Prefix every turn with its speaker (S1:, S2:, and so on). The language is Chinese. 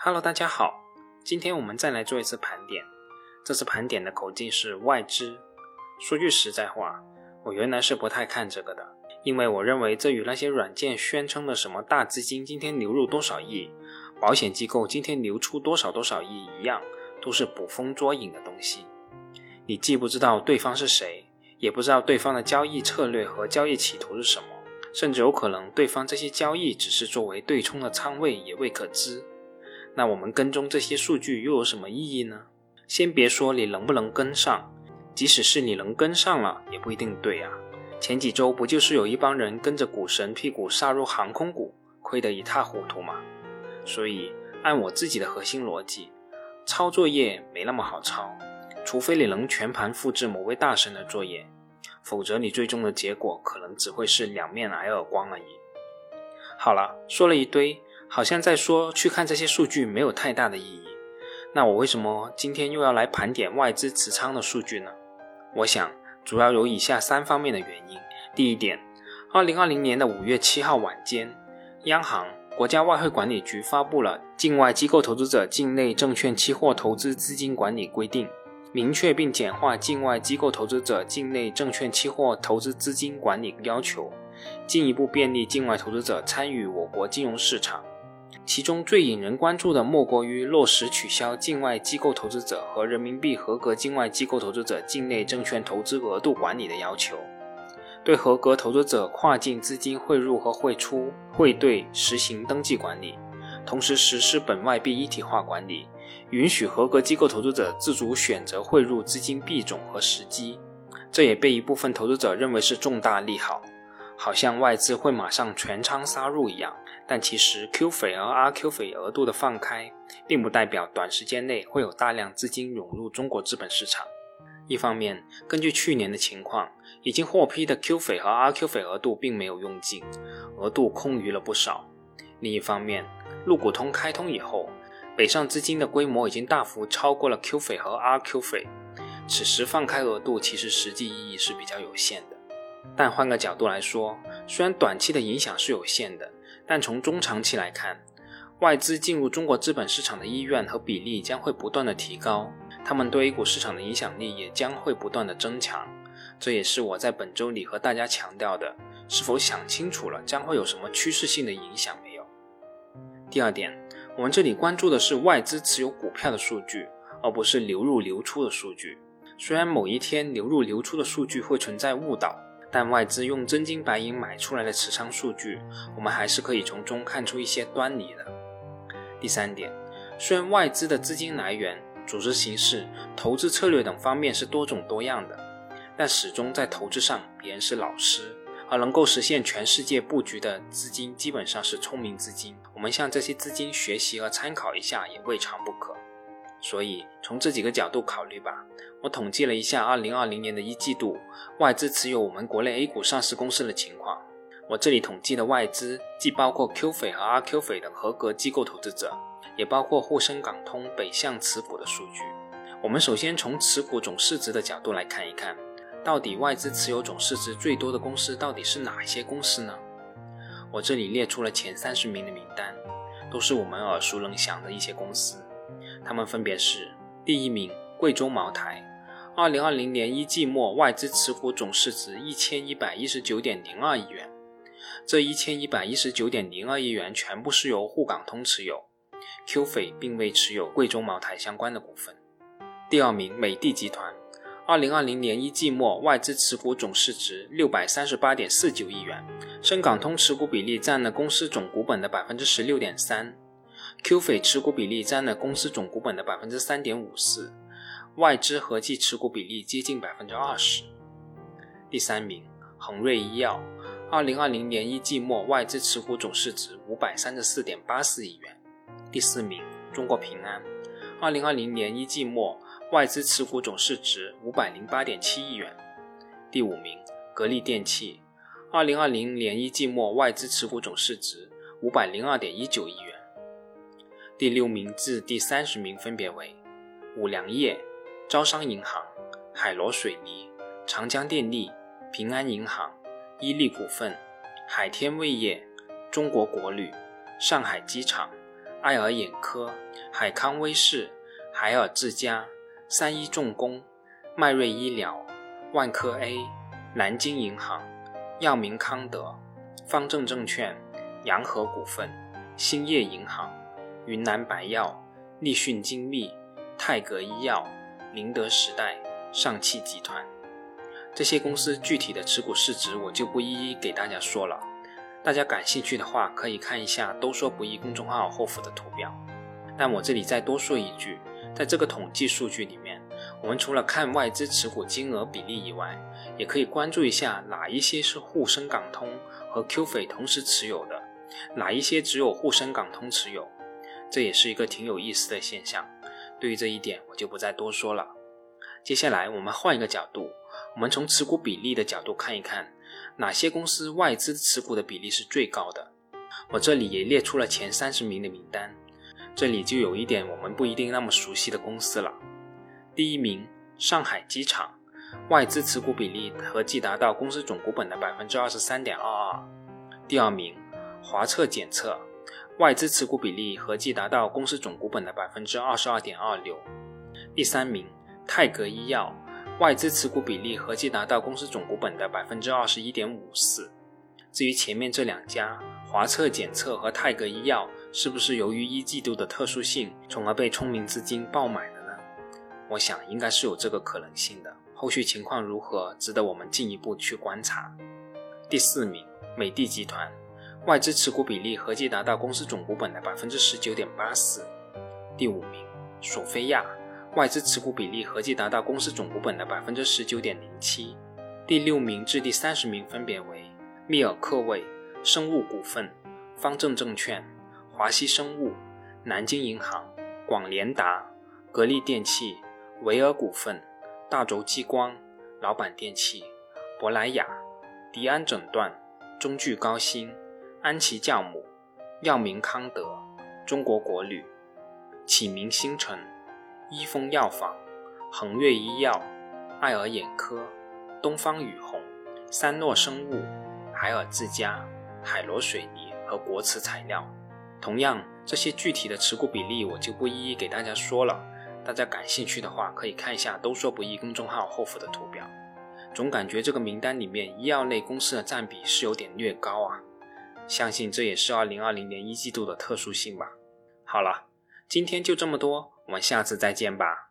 S1: Hello，大家好，今天我们再来做一次盘点。这次盘点的口径是外资。说句实在话，我原来是不太看这个的，因为我认为这与那些软件宣称的什么大资金今天流入多少亿，保险机构今天流出多少多少亿一样，都是捕风捉影的东西。你既不知道对方是谁，也不知道对方的交易策略和交易企图是什么，甚至有可能对方这些交易只是作为对冲的仓位也未可知。那我们跟踪这些数据又有什么意义呢？先别说你能不能跟上，即使是你能跟上了，也不一定对啊。前几周不就是有一帮人跟着股神屁股杀入航空股，亏得一塌糊涂吗？所以按我自己的核心逻辑，抄作业没那么好抄，除非你能全盘复制某位大神的作业，否则你最终的结果可能只会是两面挨耳光而已。好了，说了一堆。好像在说去看这些数据没有太大的意义。那我为什么今天又要来盘点外资持仓的数据呢？我想主要有以下三方面的原因。第一点，二零二零年的五月七号晚间，央行、国家外汇管理局发布了《境外机构投资者境内证券期货投资资金管理规定》，明确并简化境外机构投资者境内证券期货投资资金管理要求，进一步便利境外投资者参与我国金融市场。其中最引人关注的莫过于落实取消境外机构投资者和人民币合格境外机构投资者境内证券投资额度管理的要求，对合格投资者跨境资金汇入和汇出汇兑实行登记管理，同时实施本外币一体化管理，允许合格机构投资者自主选择汇入资金币种和时机。这也被一部分投资者认为是重大利好，好像外资会马上全仓杀入一样。但其实 Q 斐和 RQ 斐额度的放开，并不代表短时间内会有大量资金涌入中国资本市场。一方面，根据去年的情况，已经获批的 Q 斐和 RQ 斐额度并没有用尽，额度空余了不少。另一方面，陆股通开通以后，北上资金的规模已经大幅超过了 Q 斐和 RQ 斐，此时放开额度其实实际意义是比较有限的。但换个角度来说，虽然短期的影响是有限的。但从中长期来看，外资进入中国资本市场的意愿和比例将会不断的提高，他们对 A 股市场的影响力也将会不断的增强。这也是我在本周里和大家强调的：是否想清楚了将会有什么趋势性的影响没有？第二点，我们这里关注的是外资持有股票的数据，而不是流入流出的数据。虽然某一天流入流出的数据会存在误导。但外资用真金白银买出来的持仓数据，我们还是可以从中看出一些端倪的。第三点，虽然外资的资金来源、组织形式、投资策略等方面是多种多样的，但始终在投资上别人是老师，而能够实现全世界布局的资金基本上是聪明资金。我们向这些资金学习和参考一下也未尝不可。所以从这几个角度考虑吧。我统计了一下2020年的一季度外资持有我们国内 A 股上市公司的情况。我这里统计的外资既包括 Q 斐和 RQ 斐等合格机构投资者，也包括沪深港通北向持股的数据。我们首先从持股总市值的角度来看一看，到底外资持有总市值最多的公司到底是哪些公司呢？我这里列出了前三十名的名单，都是我们耳熟能详的一些公司。他们分别是：第一名，贵州茅台，二零二零年一季末外资持股总市值一千一百一十九点零二亿元，这一千一百一十九点零二亿元全部是由沪港通持有，Q 斐并未持有贵州茅台相关的股份。第二名，美的集团，二零二零年一季末外资持股总市值六百三十八点四九亿元，深港通持股比例占了公司总股本的百分之十六点三。Q 斐持股比例占了公司总股本的百分之三点五四，外资合计持股比例接近百分之二十。第三名，恒瑞医药，二零二零年一季末外资持股总市值五百三十四点八四亿元。第四名，中国平安，二零二零年一季末外资持股总市值五百零八点七亿元。第五名，格力电器，二零二零年一季末外资持股总市值五百零二点一九亿元。第六名至第三十名分别为五粮液、招商银行、海螺水泥、长江电力、平安银行、伊利股份、海天味业、中国国旅、上海机场、爱尔眼科、海康威视、海尔智家、三一重工、迈瑞医疗、万科 A、南京银行、药明康德、方正证券、洋河股份、兴业银行、云南白药、立讯精密、泰格医药、宁德时代、上汽集团。这些公司具体的持股市值我就不一一给大家说了。大家感兴趣的话，可以看一下“都说不易”公众号后附的图表。但我这里再多说一句，在这个统计数据里面，我们除了看外资持股金额比例以外，也可以关注一下哪一些是沪深港通和 QF 同时持有的，哪一些只有沪深港通持有，这也是一个挺有意思的现象。对于这一点，我就不再多说了。接下来我们换一个角度，我们从持股比例的角度看一看。哪些公司外资持股的比例是最高的？我这里也列出了前三十名的名单。这里就有一点我们不一定那么熟悉的公司了。第一名，上海机场，外资持股比例合计达到公司总股本的百分之二十三点二二。第二名，华测检测，外资持股比例合计达到公司总股本的百分之二十二点二六。第三名，泰格医药。外资持股比例合计达到公司总股本的百分之二十一点五四。至于前面这两家华测检测和泰格医药，是不是由于一季度的特殊性，从而被聪明资金爆买了呢？我想应该是有这个可能性的。后续情况如何，值得我们进一步去观察。第四名，美的集团，外资持股比例合计达到公司总股本的百分之十九点八四。第五名，索菲亚。外资持股比例合计达到公司总股本的百分之十九点零七，第六名至第三十名分别为密尔克卫、生物股份、方正证券、华西生物、南京银行、广联达、格力电器、维尔股份、大轴激光、老板电器、珀莱雅、迪安诊断、中聚高新、安琪酵母、药明康德、中国国旅、启明星辰。一丰药房、恒悦医药、爱尔眼科、东方雨虹、三诺生物、海尔自家、海螺水泥和国瓷材料。同样，这些具体的持股比例我就不一一给大家说了。大家感兴趣的话，可以看一下“都说不易”公众号后附的图表。总感觉这个名单里面医药类公司的占比是有点略高啊。相信这也是二零二零年一季度的特殊性吧。好了，今天就这么多。我们下次再见吧。